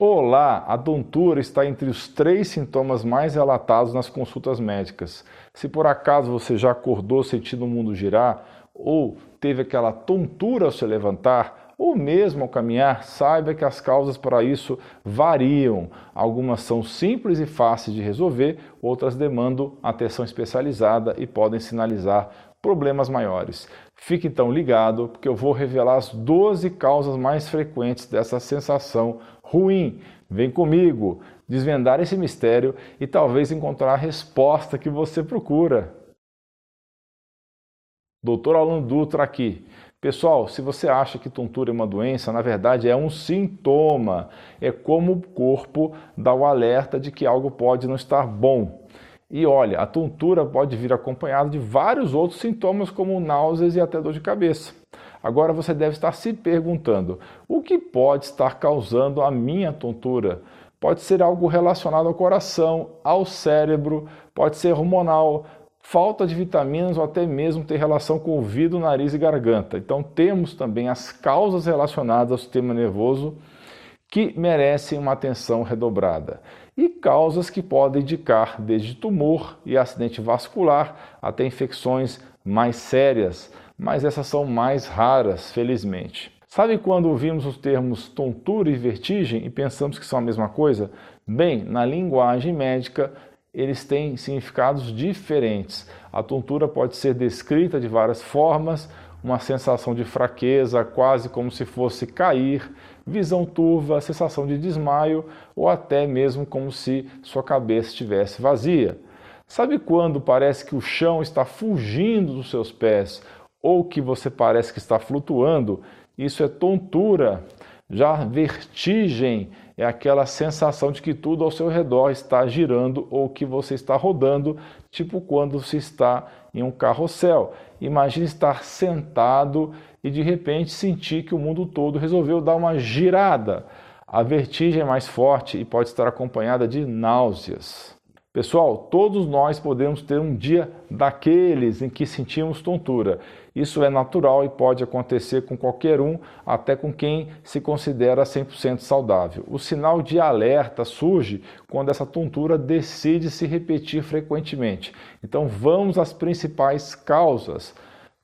Olá, a tontura está entre os três sintomas mais relatados nas consultas médicas. Se por acaso você já acordou sentindo o mundo girar, ou teve aquela tontura ao se levantar, ou mesmo ao caminhar, saiba que as causas para isso variam. Algumas são simples e fáceis de resolver, outras demandam atenção especializada e podem sinalizar problemas maiores. Fique então ligado, porque eu vou revelar as 12 causas mais frequentes dessa sensação ruim. Vem comigo desvendar esse mistério e talvez encontrar a resposta que você procura. Doutor Alan Dutra aqui. Pessoal, se você acha que tontura é uma doença, na verdade é um sintoma. É como o corpo dá o alerta de que algo pode não estar bom. E olha, a tontura pode vir acompanhada de vários outros sintomas, como náuseas e até dor de cabeça. Agora você deve estar se perguntando: o que pode estar causando a minha tontura? Pode ser algo relacionado ao coração, ao cérebro, pode ser hormonal, falta de vitaminas ou até mesmo ter relação com ouvido, nariz e garganta. Então temos também as causas relacionadas ao sistema nervoso que merecem uma atenção redobrada e causas que podem indicar desde tumor e acidente vascular até infecções mais sérias, mas essas são mais raras, felizmente. Sabe quando ouvimos os termos tontura e vertigem e pensamos que são a mesma coisa? Bem, na linguagem médica, eles têm significados diferentes. A tontura pode ser descrita de várias formas, uma sensação de fraqueza, quase como se fosse cair, visão turva, sensação de desmaio ou até mesmo como se sua cabeça estivesse vazia. Sabe quando parece que o chão está fugindo dos seus pés ou que você parece que está flutuando? Isso é tontura. Já vertigem é aquela sensação de que tudo ao seu redor está girando ou que você está rodando, tipo quando se está em um carrossel. Imagine estar sentado e de repente sentir que o mundo todo resolveu dar uma girada. A vertigem é mais forte e pode estar acompanhada de náuseas. Pessoal, todos nós podemos ter um dia daqueles em que sentimos tontura. Isso é natural e pode acontecer com qualquer um, até com quem se considera 100% saudável. O sinal de alerta surge quando essa tontura decide se repetir frequentemente. Então, vamos às principais causas.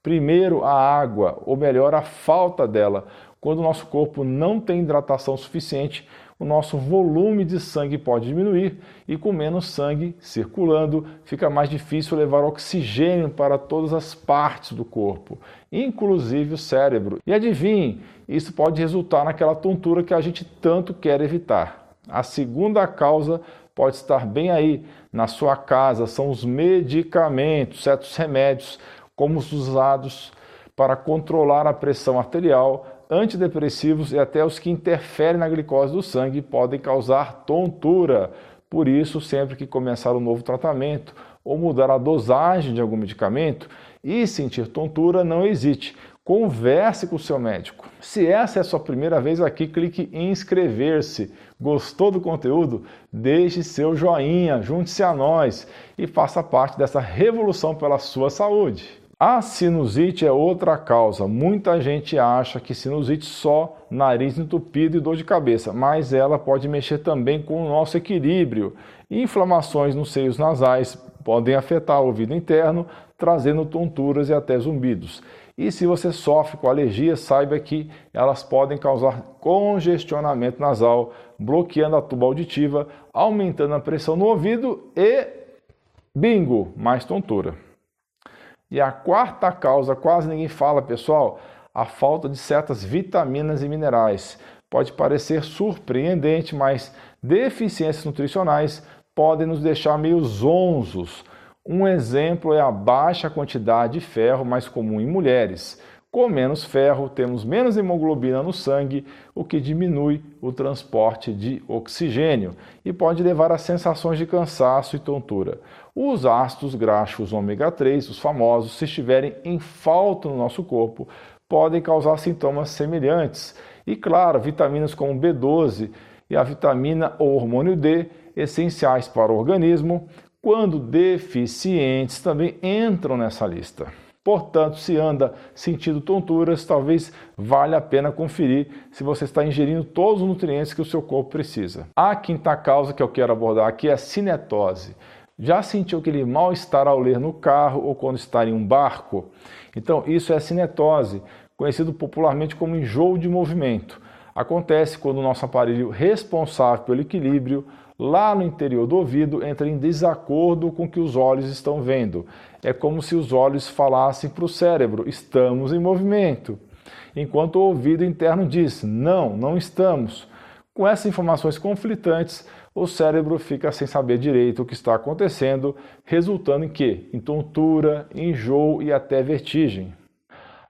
Primeiro, a água, ou melhor, a falta dela. Quando o nosso corpo não tem hidratação suficiente, o nosso volume de sangue pode diminuir e com menos sangue circulando, fica mais difícil levar oxigênio para todas as partes do corpo, inclusive o cérebro. E adivinhe, isso pode resultar naquela tontura que a gente tanto quer evitar. A segunda causa pode estar bem aí na sua casa, são os medicamentos, certos remédios como os usados para controlar a pressão arterial, antidepressivos e até os que interferem na glicose do sangue podem causar tontura. Por isso, sempre que começar um novo tratamento ou mudar a dosagem de algum medicamento e sentir tontura, não hesite. Converse com o seu médico. Se essa é a sua primeira vez aqui, clique em inscrever-se. Gostou do conteúdo? Deixe seu joinha, junte-se a nós e faça parte dessa revolução pela sua saúde. A sinusite é outra causa. Muita gente acha que sinusite só nariz entupido e dor de cabeça, mas ela pode mexer também com o nosso equilíbrio. Inflamações nos seios nasais podem afetar o ouvido interno, trazendo tonturas e até zumbidos. E se você sofre com alergia, saiba que elas podem causar congestionamento nasal, bloqueando a tuba auditiva, aumentando a pressão no ouvido e bingo, mais tontura. E a quarta causa, quase ninguém fala, pessoal, a falta de certas vitaminas e minerais. Pode parecer surpreendente, mas deficiências nutricionais podem nos deixar meio zonzos. Um exemplo é a baixa quantidade de ferro mais comum em mulheres. Com menos ferro, temos menos hemoglobina no sangue, o que diminui o transporte de oxigênio e pode levar a sensações de cansaço e tontura. Os ácidos graxos ômega 3, os famosos, se estiverem em falta no nosso corpo, podem causar sintomas semelhantes. E claro, vitaminas como B12 e a vitamina ou hormônio D, essenciais para o organismo, quando deficientes, também entram nessa lista. Portanto, se anda sentindo tonturas, talvez valha a pena conferir se você está ingerindo todos os nutrientes que o seu corpo precisa. A quinta causa que eu quero abordar aqui é a cinetose. Já sentiu aquele mal-estar ao ler no carro ou quando está em um barco? Então, isso é cinetose, conhecido popularmente como enjoo de movimento. Acontece quando o nosso aparelho responsável pelo equilíbrio lá no interior do ouvido entra em desacordo com o que os olhos estão vendo. É como se os olhos falassem para o cérebro: estamos em movimento, enquanto o ouvido interno diz: não, não estamos. Com essas informações conflitantes, o cérebro fica sem saber direito o que está acontecendo, resultando em que? Em tontura, enjoo e até vertigem.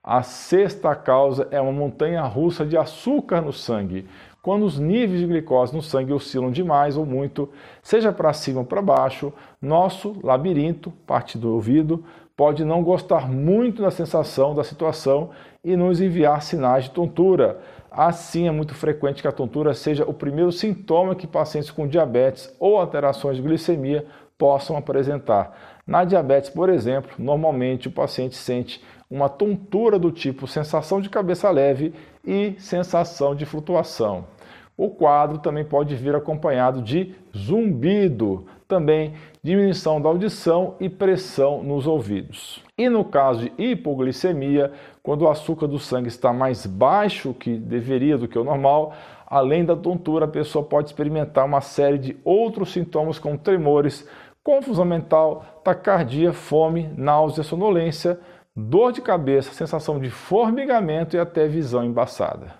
A sexta causa é uma montanha russa de açúcar no sangue. Quando os níveis de glicose no sangue oscilam demais ou muito, seja para cima ou para baixo, nosso labirinto, parte do ouvido, pode não gostar muito da sensação da situação e nos enviar sinais de tontura. Assim, é muito frequente que a tontura seja o primeiro sintoma que pacientes com diabetes ou alterações de glicemia possam apresentar. Na diabetes, por exemplo, normalmente o paciente sente uma tontura do tipo sensação de cabeça leve e sensação de flutuação. O quadro também pode vir acompanhado de zumbido, também diminuição da audição e pressão nos ouvidos. E no caso de hipoglicemia, quando o açúcar do sangue está mais baixo que deveria do que o normal, além da tontura, a pessoa pode experimentar uma série de outros sintomas como tremores, confusão mental, taquicardia, fome, náusea, sonolência, dor de cabeça, sensação de formigamento e até visão embaçada.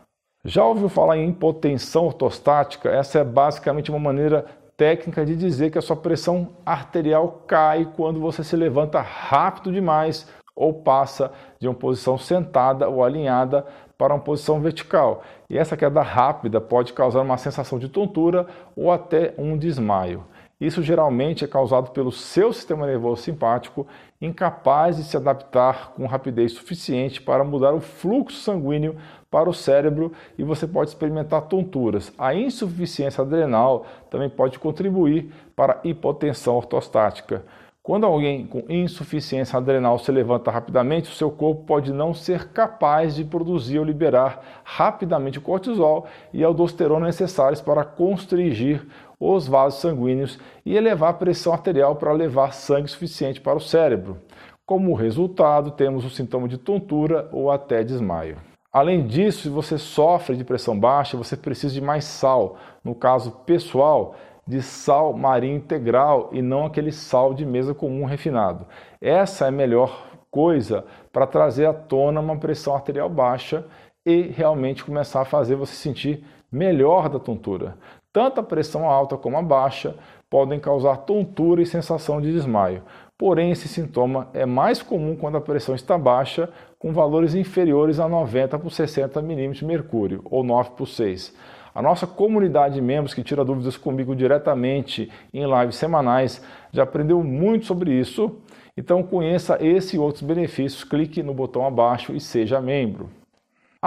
Já ouviu falar em hipotensão ortostática? Essa é basicamente uma maneira técnica de dizer que a sua pressão arterial cai quando você se levanta rápido demais ou passa de uma posição sentada ou alinhada para uma posição vertical. E essa queda rápida pode causar uma sensação de tontura ou até um desmaio. Isso geralmente é causado pelo seu sistema nervoso simpático incapaz de se adaptar com rapidez suficiente para mudar o fluxo sanguíneo para o cérebro e você pode experimentar tonturas. A insuficiência adrenal também pode contribuir para a hipotensão ortostática. Quando alguém com insuficiência adrenal se levanta rapidamente, o seu corpo pode não ser capaz de produzir ou liberar rapidamente o cortisol e a aldosterona necessários para constrigir os vasos sanguíneos e elevar a pressão arterial para levar sangue suficiente para o cérebro. Como resultado, temos o sintoma de tontura ou até desmaio. Além disso, se você sofre de pressão baixa, você precisa de mais sal. No caso pessoal, de sal marinho integral e não aquele sal de mesa comum refinado. Essa é a melhor coisa para trazer à tona uma pressão arterial baixa e realmente começar a fazer você sentir melhor da tontura. Tanto a pressão alta como a baixa podem causar tontura e sensação de desmaio. Porém, esse sintoma é mais comum quando a pressão está baixa, com valores inferiores a 90 por 60 milímetros de mercúrio, ou 9 por 6. A nossa comunidade de membros que tira dúvidas comigo diretamente em lives semanais já aprendeu muito sobre isso. Então conheça esse e outros benefícios, clique no botão abaixo e seja membro.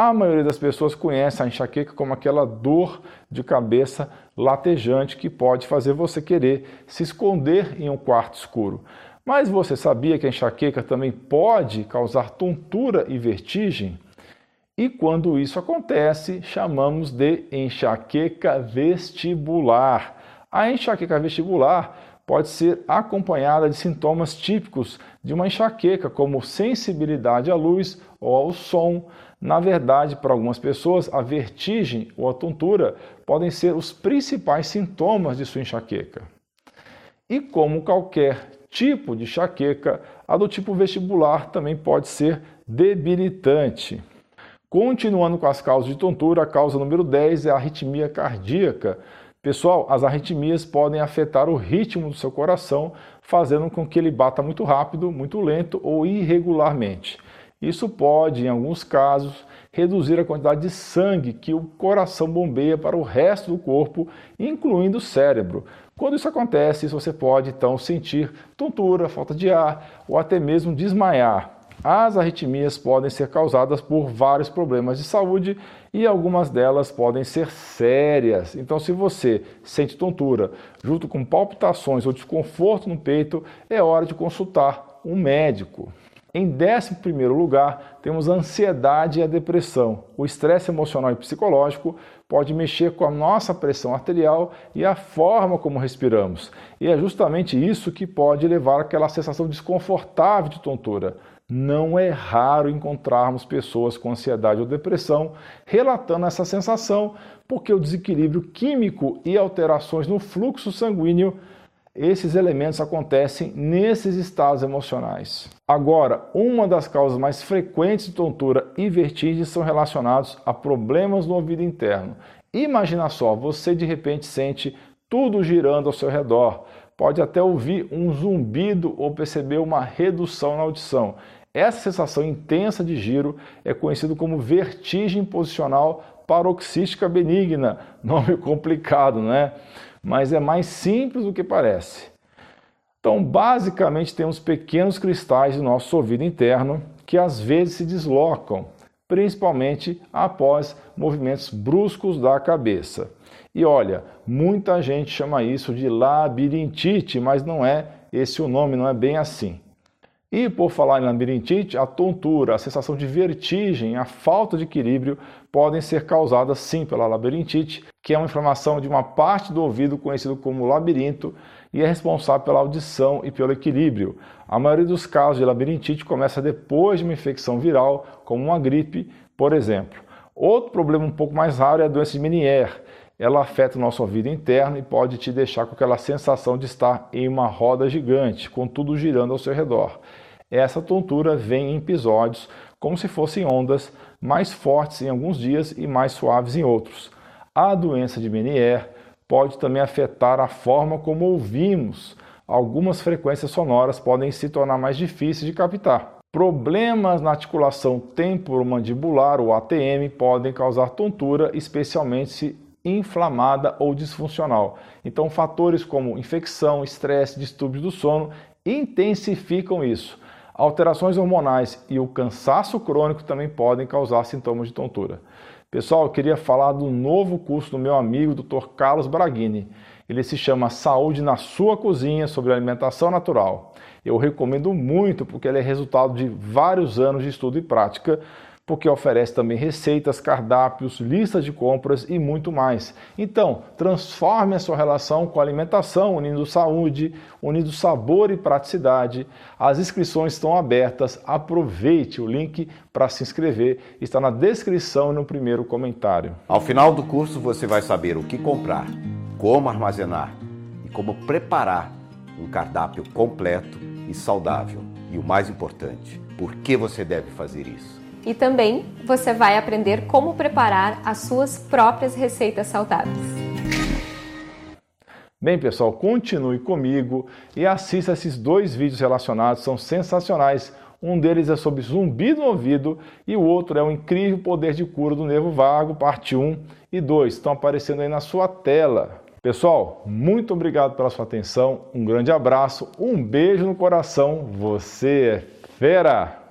A maioria das pessoas conhece a enxaqueca como aquela dor de cabeça latejante que pode fazer você querer se esconder em um quarto escuro. Mas você sabia que a enxaqueca também pode causar tontura e vertigem? E quando isso acontece, chamamos de enxaqueca vestibular. A enxaqueca vestibular pode ser acompanhada de sintomas típicos de uma enxaqueca, como sensibilidade à luz ou ao som. Na verdade, para algumas pessoas, a vertigem ou a tontura podem ser os principais sintomas de sua enxaqueca. E como qualquer tipo de enxaqueca, a do tipo vestibular também pode ser debilitante. Continuando com as causas de tontura, a causa número 10 é a arritmia cardíaca. Pessoal, as arritmias podem afetar o ritmo do seu coração, fazendo com que ele bata muito rápido, muito lento ou irregularmente. Isso pode, em alguns casos, reduzir a quantidade de sangue que o coração bombeia para o resto do corpo, incluindo o cérebro. Quando isso acontece, você pode então sentir tontura, falta de ar ou até mesmo desmaiar. As arritmias podem ser causadas por vários problemas de saúde e algumas delas podem ser sérias. Então, se você sente tontura junto com palpitações ou desconforto no peito, é hora de consultar um médico. Em décimo primeiro lugar, temos a ansiedade e a depressão. O estresse emocional e psicológico pode mexer com a nossa pressão arterial e a forma como respiramos. E é justamente isso que pode levar àquela sensação desconfortável de tontura. Não é raro encontrarmos pessoas com ansiedade ou depressão relatando essa sensação, porque o desequilíbrio químico e alterações no fluxo sanguíneo esses elementos acontecem nesses estados emocionais. Agora, uma das causas mais frequentes de tontura e vertigem são relacionados a problemas no ouvido interno. Imagina só, você de repente sente tudo girando ao seu redor, pode até ouvir um zumbido ou perceber uma redução na audição. Essa sensação intensa de giro é conhecida como vertigem posicional paroxística benigna, nome complicado, não é? mas é mais simples do que parece. Então, basicamente, temos pequenos cristais do nosso ouvido interno que às vezes se deslocam, principalmente após movimentos bruscos da cabeça. E olha, muita gente chama isso de labirintite, mas não é esse o nome, não é bem assim. E por falar em labirintite, a tontura, a sensação de vertigem, a falta de equilíbrio podem ser causadas sim pela labirintite, que é uma inflamação de uma parte do ouvido conhecido como labirinto e é responsável pela audição e pelo equilíbrio. A maioria dos casos de labirintite começa depois de uma infecção viral, como uma gripe, por exemplo. Outro problema um pouco mais raro é a doença de Meniere, ela afeta o nosso ouvido interno e pode te deixar com aquela sensação de estar em uma roda gigante, com tudo girando ao seu redor. Essa tontura vem em episódios como se fossem ondas mais fortes em alguns dias e mais suaves em outros. A doença de Meniere pode também afetar a forma como ouvimos. Algumas frequências sonoras podem se tornar mais difíceis de captar. Problemas na articulação temporomandibular, ou ATM, podem causar tontura, especialmente se inflamada ou disfuncional. Então, fatores como infecção, estresse, distúrbios do sono intensificam isso. Alterações hormonais e o cansaço crônico também podem causar sintomas de tontura. Pessoal, eu queria falar do novo curso do meu amigo Dr. Carlos Braghini. Ele se chama Saúde na Sua Cozinha sobre alimentação natural. Eu recomendo muito porque ele é resultado de vários anos de estudo e prática porque oferece também receitas, cardápios, listas de compras e muito mais. Então, transforme a sua relação com a alimentação, unindo saúde, unindo sabor e praticidade. As inscrições estão abertas. Aproveite o link para se inscrever, está na descrição e no primeiro comentário. Ao final do curso você vai saber o que comprar, como armazenar e como preparar um cardápio completo e saudável. E o mais importante, por que você deve fazer isso. E também você vai aprender como preparar as suas próprias receitas saudáveis. Bem, pessoal, continue comigo e assista esses dois vídeos relacionados, são sensacionais. Um deles é sobre zumbido no ouvido e o outro é o incrível poder de cura do nervo vago, parte 1 e 2. Estão aparecendo aí na sua tela. Pessoal, muito obrigado pela sua atenção, um grande abraço, um beijo no coração, você é fera!